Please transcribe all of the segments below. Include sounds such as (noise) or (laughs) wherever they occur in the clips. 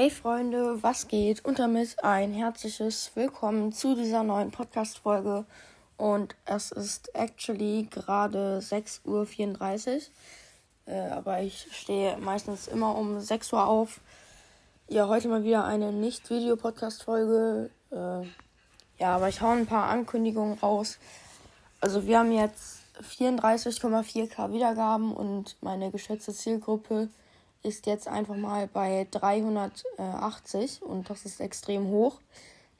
Hey Freunde, was geht? Und damit ein herzliches Willkommen zu dieser neuen Podcast-Folge. Und es ist actually gerade 6.34 Uhr. Äh, aber ich stehe meistens immer um 6 Uhr auf. Ja, heute mal wieder eine Nicht-Video-Podcast-Folge. Äh, ja, aber ich hau ein paar Ankündigungen raus. Also wir haben jetzt 34,4k Wiedergaben und meine geschätzte Zielgruppe jetzt einfach mal bei 380 und das ist extrem hoch.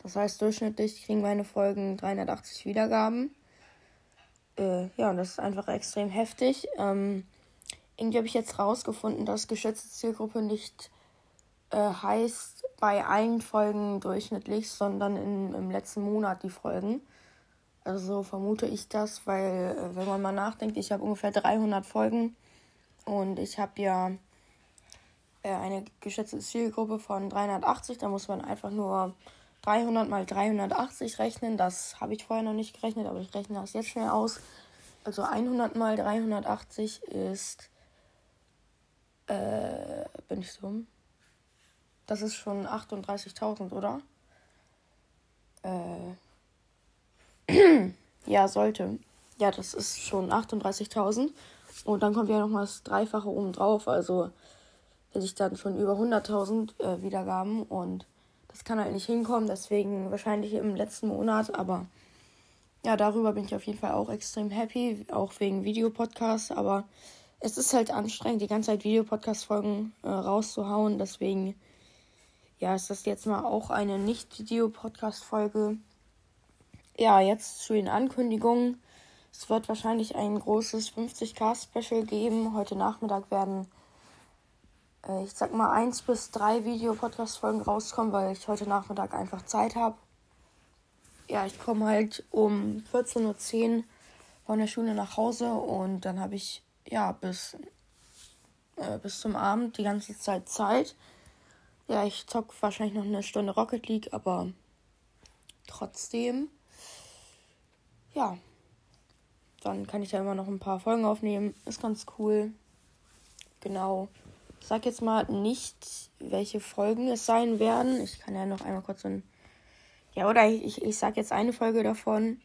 Das heißt, durchschnittlich kriegen meine Folgen 380 Wiedergaben. Äh, ja, und das ist einfach extrem heftig. Ähm, irgendwie habe ich jetzt rausgefunden, dass geschätzte Zielgruppe nicht äh, heißt bei allen Folgen durchschnittlich, sondern in, im letzten Monat die Folgen. Also vermute ich das, weil äh, wenn man mal nachdenkt, ich habe ungefähr 300 Folgen und ich habe ja eine geschätzte Zielgruppe von 380. Da muss man einfach nur 300 mal 380 rechnen. Das habe ich vorher noch nicht gerechnet, aber ich rechne das jetzt schnell aus. Also 100 mal 380 ist. Äh, bin ich dumm? Das ist schon 38.000, oder? Äh. (clears throat) ja, sollte. Ja, das ist schon 38.000. Und dann kommt ja noch mal das Dreifache oben drauf. Also hätte ich dann schon über 100.000 äh, Wiedergaben und das kann halt nicht hinkommen, deswegen wahrscheinlich im letzten Monat, aber ja, darüber bin ich auf jeden Fall auch extrem happy, auch wegen Videopodcasts, aber es ist halt anstrengend, die ganze Zeit Videopodcast-Folgen äh, rauszuhauen, deswegen ja, ist das jetzt mal auch eine Nicht-Video-Podcast-Folge. Ja, jetzt zu den Ankündigungen. Es wird wahrscheinlich ein großes 50k-Special geben. Heute Nachmittag werden äh, ich sag mal, eins bis drei Video-Podcast-Folgen rauskommen, weil ich heute Nachmittag einfach Zeit habe. Ja, ich komme halt um 14.10 Uhr von der Schule nach Hause und dann habe ich ja bis, äh, bis zum Abend die ganze Zeit Zeit. Ja, ich zock wahrscheinlich noch eine Stunde Rocket League, aber trotzdem, ja, dann kann ich ja immer noch ein paar Folgen aufnehmen. Ist ganz cool. Genau sag jetzt mal nicht, welche Folgen es sein werden. Ich kann ja noch einmal kurz so ein. Ja, oder ich, ich sag jetzt eine Folge davon.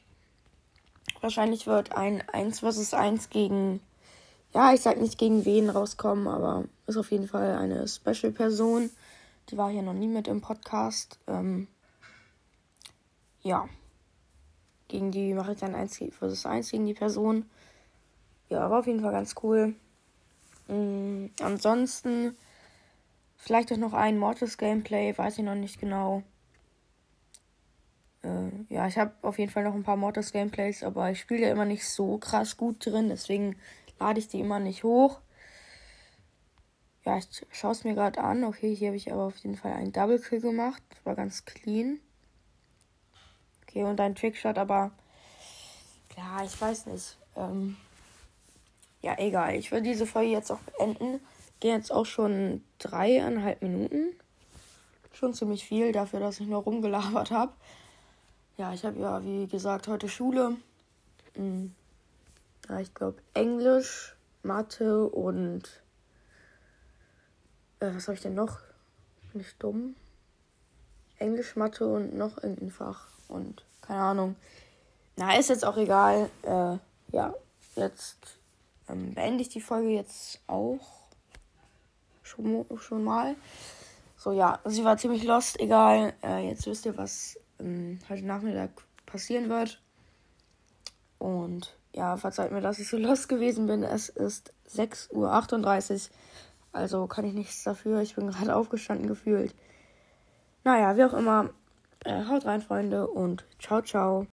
Wahrscheinlich wird ein 1 vs 1 gegen. Ja, ich sag nicht gegen wen rauskommen, aber ist auf jeden Fall eine Special-Person. Die war hier noch nie mit im Podcast. Ähm, ja. Gegen die mache ich dann 1 vs 1 gegen die Person. Ja, war auf jeden Fall ganz cool. Mhm, ansonsten vielleicht auch noch ein Mortis Gameplay, weiß ich noch nicht genau. Äh, ja, ich habe auf jeden Fall noch ein paar Mortis Gameplays, aber ich spiele ja immer nicht so krass gut drin, deswegen lade ich die immer nicht hoch. Ja, ich schaue es mir gerade an. Okay, hier habe ich aber auf jeden Fall einen Double Kill gemacht. War ganz clean. Okay, und ein Trickshot, aber ja, ich weiß nicht. Ähm, ja, egal. Ich will diese Folge jetzt auch beenden. Gehen jetzt auch schon dreieinhalb Minuten. Schon ziemlich viel dafür, dass ich nur rumgelabert habe. Ja, ich habe ja, wie gesagt, heute Schule. Hm. Ja, ich glaube Englisch, Mathe und. Äh, was habe ich denn noch? Bin ich dumm? Englisch, Mathe und noch irgendein Fach. Und keine Ahnung. Na, ist jetzt auch egal. Äh, ja, jetzt ähm, beende ich die Folge jetzt auch schon, schon mal. So, ja, sie war ziemlich lost, egal. Äh, jetzt wisst ihr, was ähm, heute Nachmittag passieren wird. Und ja, verzeiht mir, dass ich so (laughs) lost gewesen bin. Es ist 6.38 Uhr. Also kann ich nichts dafür. Ich bin gerade (laughs) aufgestanden gefühlt. Naja, wie auch immer. Äh, haut rein, Freunde, und ciao, ciao.